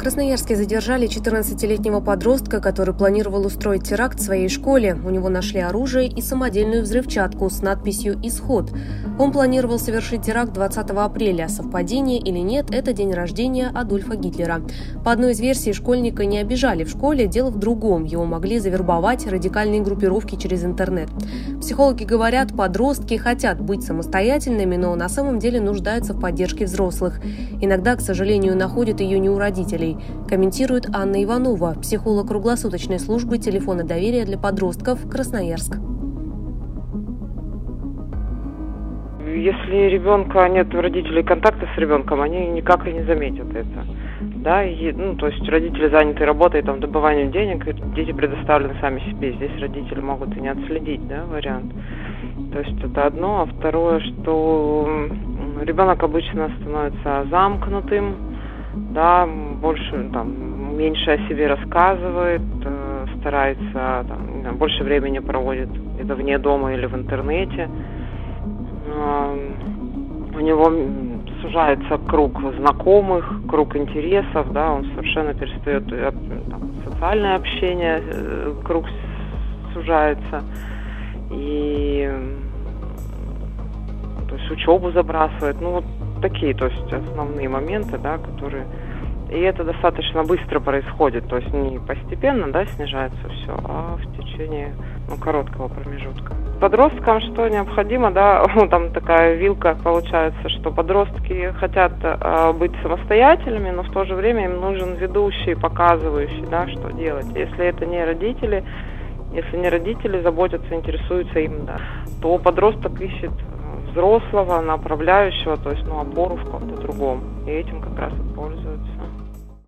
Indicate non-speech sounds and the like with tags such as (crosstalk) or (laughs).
Красноярске задержали 14-летнего подростка, который планировал устроить теракт в своей школе. У него нашли оружие и самодельную взрывчатку с надписью «Исход». Он планировал совершить теракт 20 апреля. Совпадение или нет – это день рождения Адольфа Гитлера. По одной из версий, школьника не обижали в школе, дело в другом. Его могли завербовать радикальные группировки через интернет. Психологи говорят, подростки хотят быть самостоятельными, но на самом деле нуждаются в поддержке взрослых. Иногда, к сожалению, находят ее не у родителей родителей, комментирует Анна Иванова, психолог круглосуточной службы телефона доверия для подростков Красноярск. Если ребенка нет у родителей контакта с ребенком, они никак и не заметят это. Да, и, ну, то есть родители заняты работой, там, добыванием денег, дети предоставлены сами себе. Здесь родители могут и не отследить, да, вариант. То есть это одно. А второе, что ребенок обычно становится замкнутым, да, больше, там, меньше о себе рассказывает, э, старается, там, больше времени проводит где-то вне дома или в интернете. Э, у него сужается круг знакомых, круг интересов, да, он совершенно перестает, там, социальное общение, э, круг сужается, и то есть учебу забрасывает, ну вот такие, то есть основные моменты, да, которые и это достаточно быстро происходит, то есть не постепенно, да, снижается все, а в течение ну, короткого промежутка. Подросткам что необходимо, да, (laughs) ну, там такая вилка получается, что подростки хотят э, быть самостоятельными, но в то же время им нужен ведущий, показывающий, да, что делать. Если это не родители, если не родители заботятся, интересуются им, да, то подросток ищет взрослого, направляющего, то есть ну, опору в ком-то другом. И этим как раз и пользуются.